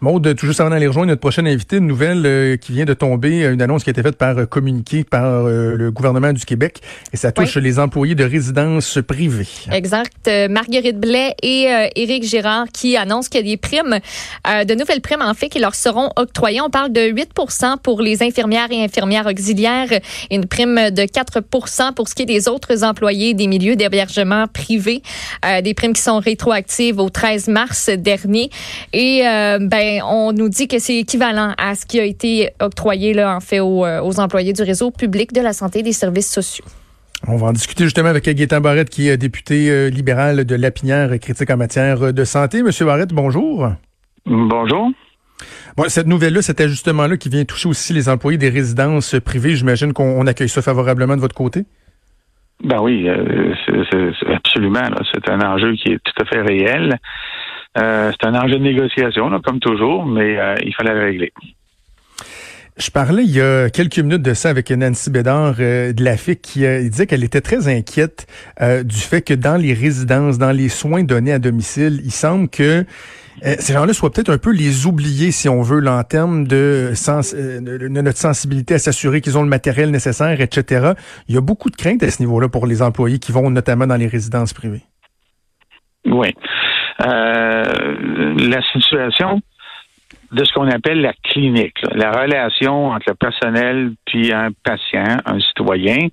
Maude, tout juste avant d'aller rejoindre notre prochaine invité, une nouvelle euh, qui vient de tomber, une annonce qui a été faite par communiqué par le gouvernement du Québec et ça touche les employés de résidences privées. Exact. Marguerite Blais et Éric Girard qui annoncent qu'il y a des primes, de nouvelles primes en fait qui leur seront octroyées. On parle de 8 pour les infirmières et infirmières auxiliaires et une prime de 4 pour ce qui est des autres employés des milieux d'hébergement privés, des primes qui sont rétroactives au 13 mars dernier. Et euh, ben, on nous dit que c'est équivalent à ce qui a été octroyé là, en fait aux, euh, aux employés du réseau public de la santé et des services sociaux. On va en discuter justement avec Gaétan Barrette, qui est député euh, libéral de Lapinière, critique en matière de santé. Monsieur Barrette, bonjour. Bonjour. Bon, cette nouvelle-là, cet ajustement-là qui vient toucher aussi les employés des résidences privées, j'imagine qu'on accueille ça favorablement de votre côté? Ben oui, euh, c'est absolument. C'est un enjeu qui est tout à fait réel. Euh, c'est un enjeu de négociation, comme toujours, mais euh, il fallait le régler. Je parlais il y a quelques minutes de ça avec Nancy Bédard de la FIC qui disait qu'elle était très inquiète du fait que dans les résidences, dans les soins donnés à domicile, il semble que euh, ces gens-là soient peut-être un peu les oubliés, si on veut, là, en termes de, sens, euh, de, notre sensibilité à s'assurer qu'ils ont le matériel nécessaire, etc. Il y a beaucoup de craintes à ce niveau-là pour les employés qui vont notamment dans les résidences privées. Oui. Euh, la situation de ce qu'on appelle la clinique, la relation entre le personnel puis un patient, un citoyen,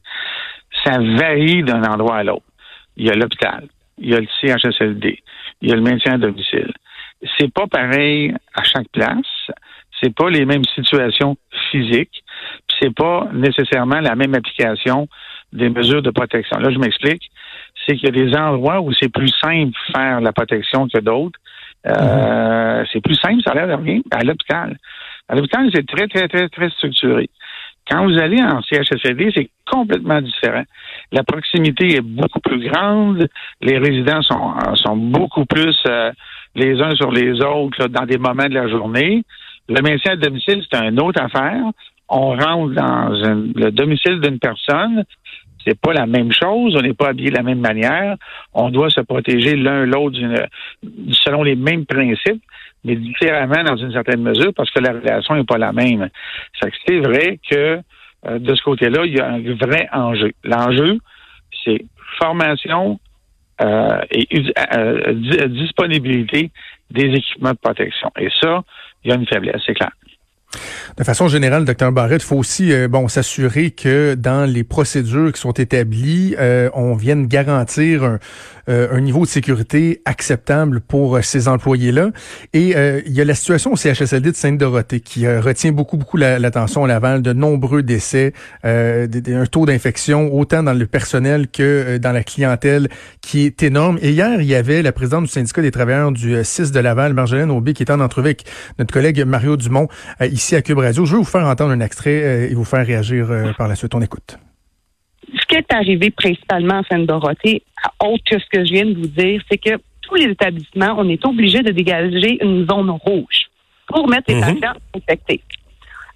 ça varie d'un endroit à l'autre. Il y a l'hôpital, il y a le CHSLD, il y a le maintien à domicile c'est pas pareil à chaque place. C'est pas les mêmes situations physiques. C'est pas nécessairement la même application des mesures de protection. Là, je m'explique. C'est qu'il y a des endroits où c'est plus simple de faire la protection que d'autres. Euh, mm-hmm. C'est plus simple, ça a l'air de rien, à l'hôpital. À l'hôpital, c'est très, très, très, très structuré. Quand vous allez en CHSLD, c'est complètement différent. La proximité est beaucoup plus grande. Les résidents sont, sont beaucoup plus euh, les uns sur les autres dans des moments de la journée. Le maintien à domicile, c'est une autre affaire. On rentre dans le domicile d'une personne. C'est pas la même chose. On n'est pas habillé de la même manière. On doit se protéger l'un l'autre selon les mêmes principes, mais différemment dans une certaine mesure parce que la relation n'est pas la même. C'est vrai que euh, de ce côté-là, il y a un vrai enjeu. L'enjeu, c'est formation, euh, et euh, disponibilité des équipements de protection. Et ça, il y a une faiblesse, c'est clair. De façon générale, docteur Barrett, il faut aussi euh, bon s'assurer que dans les procédures qui sont établies, euh, on vienne garantir un, euh, un, niveau de sécurité acceptable pour ces employés-là. Et il y a la situation au CHSLD de Sainte-Dorothée qui retient beaucoup, beaucoup l'attention à Laval, de nombreux décès, un taux d'infection autant dans le personnel que dans la clientèle qui est énorme. Et hier, il y avait la présidente du syndicat des travailleurs du 6 de Laval, Marjolaine Aubé, qui était en entrevue avec notre collègue Mario Dumont ici à Cube Radio. Je vais vous faire entendre un extrait euh, et vous faire réagir euh, par la suite. On écoute. Ce qui est arrivé principalement en Sainte-Dorothée, autre que ce que je viens de vous dire, c'est que tous les établissements, on est obligé de dégager une zone rouge pour mettre les mhm. patients infectés.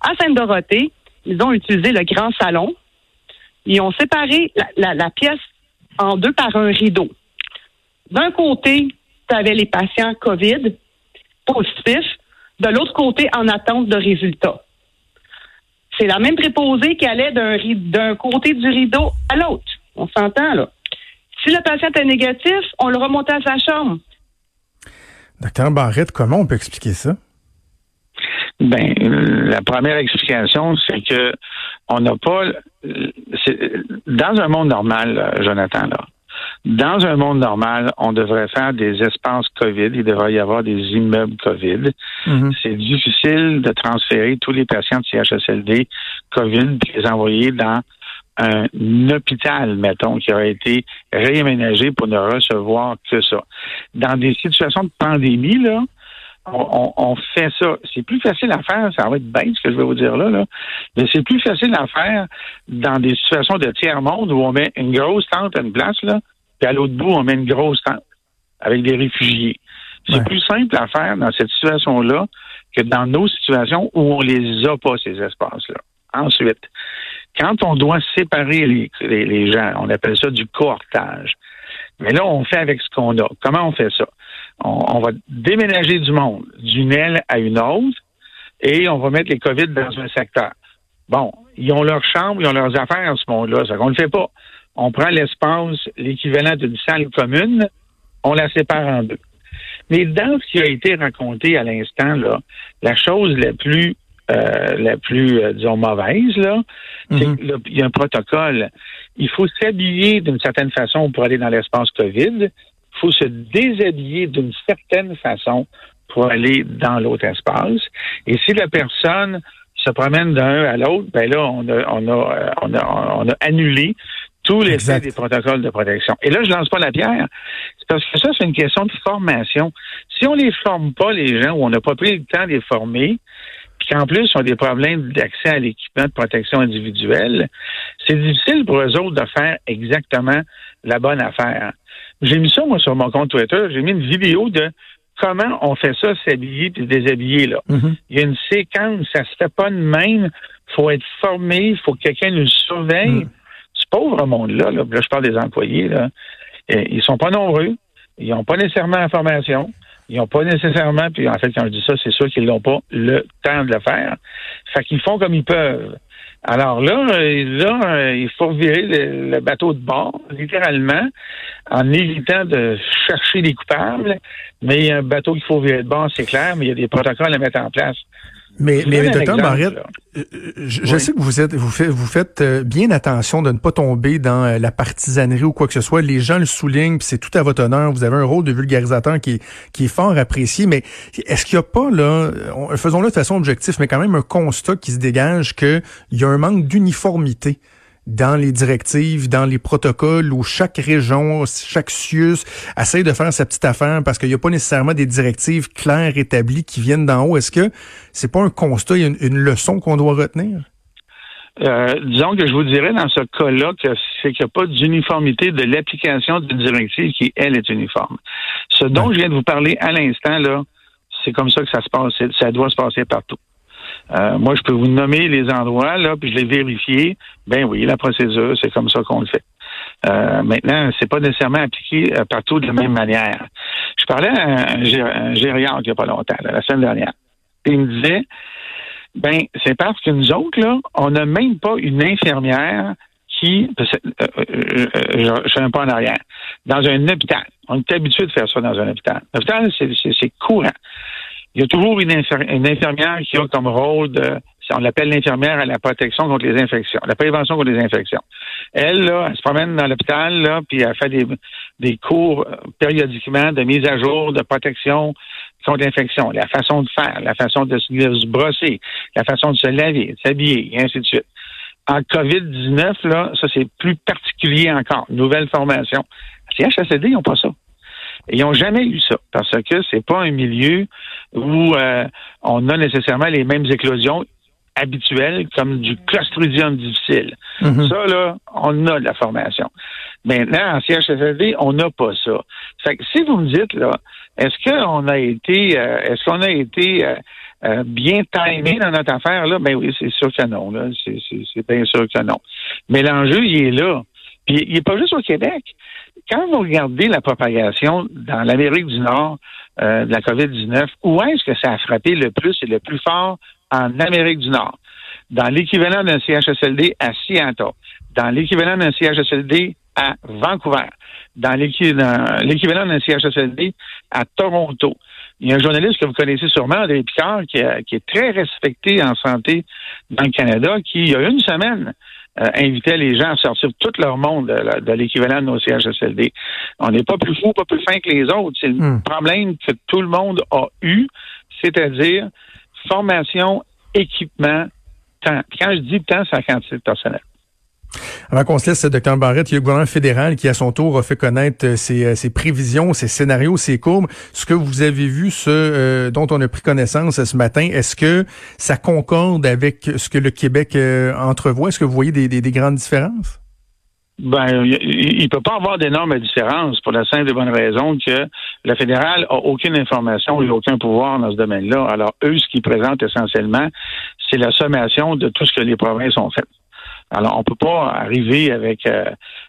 À Sainte-Dorothée, ils ont utilisé le grand salon. Ils ont séparé la, la pièce en deux par un rideau. D'un côté, tu avais les patients COVID positifs de l'autre côté en attente de résultats. C'est la même préposée qui allait d'un côté du rideau à l'autre. On s'entend, là. Si le patient est négatif, on le remontait à sa chambre. Docteur Barrette, comment on peut expliquer ça? Ben, la première explication, c'est que on n'a pas. Dans un monde normal, Jonathan, là, dans un monde normal, on devrait faire des espaces COVID. Il devrait y avoir des immeubles COVID. Mhm. C'est difficile de transférer tous les patients de CHSLD COVID et les envoyer dans un hôpital, mettons, qui aurait été réaménagé pour ne recevoir que ça. Dans des situations de pandémie, là, on, fait ça. C'est plus facile à faire, ça va être bête ce que je vais vous dire là, là. mais c'est plus facile à faire dans des situations de tiers-monde où on met une grosse tente à une place, là, puis à l'autre bout, on met une grosse tente avec des réfugiés. C'est plus simple à faire dans cette situation-là que dans nos situations où on les a pas, ces espaces-là. Ensuite, quand on doit séparer les, les, gens, on appelle ça du cohortage. Mais là, on fait avec ce qu'on a. Comment on fait ça? On, va déménager du monde d'une aile à une autre et on va mettre les COVID dans un secteur. Bon, ils ont leur chambre, ils ont leurs affaires à ce monde-là. Ça qu'on ne le fait pas. On prend l'espace, l'équivalent d'une salle commune, on la sépare en deux. Mais dans ce qui a été raconté à l'instant, là, la chose la plus euh, la plus, euh, disons, mauvaise, là, c'est mhm. qu'il y a un protocole. Il faut s'habiller d'une certaine façon pour aller dans l'espace COVID. Il faut se déshabiller d'une certaine façon pour aller dans l'autre espace. Et si la personne se promène d'un à l'autre, ben là, on a, on a, euh, on a, on a annulé tous les des protocoles de protection. Et là, je lance pas la pierre. C'est parce que ça, c'est une question de formation. Si on les forme pas, les gens, ou on n'a pas pris le temps de les former, puis qu'en plus, ils ont des problèmes d'accès à l'équipement de protection individuelle, c'est difficile pour eux autres de faire exactement la bonne affaire. J'ai mis ça, moi, sur mon compte Twitter. J'ai mis une vidéo de comment on fait ça, s'habiller puis se déshabiller, là. Mm-hmm. Il y a une séquence, ça se fait pas de même. faut être formé, il faut que quelqu'un nous surveille. Mm. Ce pauvre monde-là, là, je parle des employés, là, euh, ils sont pas nombreux, ils n'ont pas nécessairement la formation. Ils n'ont pas nécessairement, puis en fait, quand je dis ça, c'est sûr qu'ils n'ont pas le temps de le faire. Fait qu'ils font comme ils peuvent. Alors là, là, il faut virer le, bateau de bord, littéralement, en évitant de chercher des coupables. Mais il y a un bateau qu'il faut virer de bord, c'est clair, mais il y a des protocoles à mettre en place. Mais, mais docteur Barrette, euh, je, sais que vous êtes, vous faites, vous faites euh, bien attention de ne pas tomber dans euh, la partisanerie ou quoi que ce soit. Les gens le soulignent, c'est tout à votre honneur. Vous avez un rôle de vulgarisateur qui est, qui est fort apprécié. Mais est-ce qu'il n'y a pas là, faisons-le de façon objective, mais quand même un constat qui se dégage qu'il y a un manque d'uniformité dans les directives, dans les protocoles où chaque région, chaque CIUS essaie de faire sa petite affaire parce qu'il n'y a pas nécessairement des directives claires établies qui viennent d'en haut. Est-ce que c'est pas un constat, une, une leçon qu'on doit retenir? Euh, disons que je vous dirais dans ce cas-là que c'est qu'il n'y a pas d'uniformité de l'application d'une directive qui, elle, est uniforme. Ce dont je viens de vous parler à l'instant, là, c'est comme ça que ça se passe, ça doit se passer partout. Euh, moi, je peux vous nommer les endroits, là, puis je les vérifier. Ben oui, la procédure, c'est comme ça qu'on le fait. Euh, maintenant, c'est pas nécessairement appliqué euh, partout de la même manière. Je parlais à un, gériatre il n'y a pas longtemps, la semaine dernière. il me disait, ben, c'est parce que nous autres, là, on n'a même pas une infirmière qui, euh, je, suis un peu en arrière, dans un hôpital. On est habitué de faire ça dans un hôpital. L'hôpital, c'est courant. Il y a toujours une, infirmière qui a comme rôle de, on l'appelle l'infirmière à la protection contre les infections, la prévention contre les infections. Elle, là, elle se promène dans l'hôpital, là, puis elle fait des, des cours euh, périodiquement de mise à jour, de protection contre l'infection, la façon de faire, la façon de se brosser, la façon de se laver, de s'habiller, et ainsi de suite. En COVID-19, là, ça c'est plus particulier encore. Nouvelle formation. Les ils n'ont pas ça. Ils n'ont jamais eu ça parce que c'est pas un milieu où euh, on a nécessairement les mêmes éclosions habituelles comme du clostridium difficile. Mm-hmm. Ça, là, on a de la formation. Maintenant, en CHSLD, on n'a pas ça. Fait que si vous me dites, là, est-ce qu'on a été euh, est-ce qu'on a été euh, bien timé dans notre affaire, là? Ben oui, c'est sûr que non, là. C'est bien sûr que non. Mais l'enjeu, il est là. Puis il n'est pas juste au Québec quand vous regardez la propagation dans l'Amérique du Nord euh, de la COVID-19, où est-ce que ça a frappé le plus et le plus fort en Amérique du Nord? Dans l'équivalent d'un CHSLD à Seattle, dans l'équivalent d'un CHSLD à Vancouver, dans l'équivalent d'un CHSLD à Toronto. Il y a un journaliste que vous connaissez sûrement, André Picard, qui, qui est très respecté en santé dans le Canada, qui, il y a une semaine, euh, invitait les gens à sortir tout leur monde de, l'équivalent de nos CHSLD. On n'est pas plus fou, pas plus fin que les autres. C'est le hmm. problème que tout le monde a eu, c'est-à-dire formation, équipement, temps. quand je dis temps, c'est la quantité personnel. Avant qu'on se laisse, Dr. Barrett, il y a le gouvernement fédéral qui, à son tour, a fait connaître euh, euh, ses, prévisions, ses scénarios, ses courbes. Ce que vous avez vu, ce euh, dont on a pris connaissance ce matin, est-ce que ça concorde avec ce que le Québec entrevoit? Est-ce que vous voyez des, grandes différences? Ben, il ne peut pas avoir d'énormes différences pour la simple et bonne raison que le fédéral a aucune information et aucun pouvoir dans ce domaine-là. Alors, eux, ce qu'ils présentent essentiellement, c'est la sommation de tout ce que les provinces ont fait. Alors, on peut pas arriver avec euh,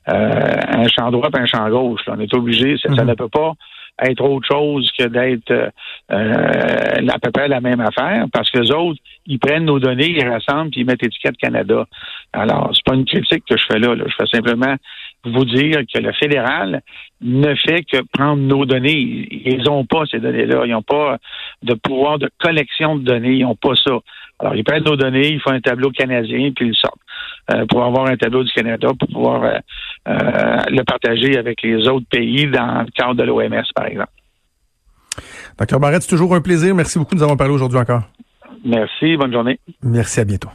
euh, un champ droit et un champ gauche. On est obligé, ça, mhm. ne peut pas être autre chose que d'être euh, euh, à peu près la même affaire, parce que les autres, ils prennent nos données, ils rassemblent, puis ils mettent étiquette Canada. Alors, c'est pas une critique que je fais là, là. Je fais simplement vous dire que le fédéral ne fait que prendre nos données. Ils n'ont pas ces données-là. Ils n'ont pas de pouvoir de collection de données. Ils n'ont pas ça. Alors, ils prennent nos données, ils font un tableau canadien, puis ils sortent. Euh, pour avoir un tableau du Canada, pour pouvoir euh, euh, le partager avec les autres pays dans le cadre de l'OMS, par exemple. Docteur Barrette, c'est toujours un plaisir. Merci beaucoup de nous avoir parlé aujourd'hui encore. Merci, bonne journée. Merci, à bientôt.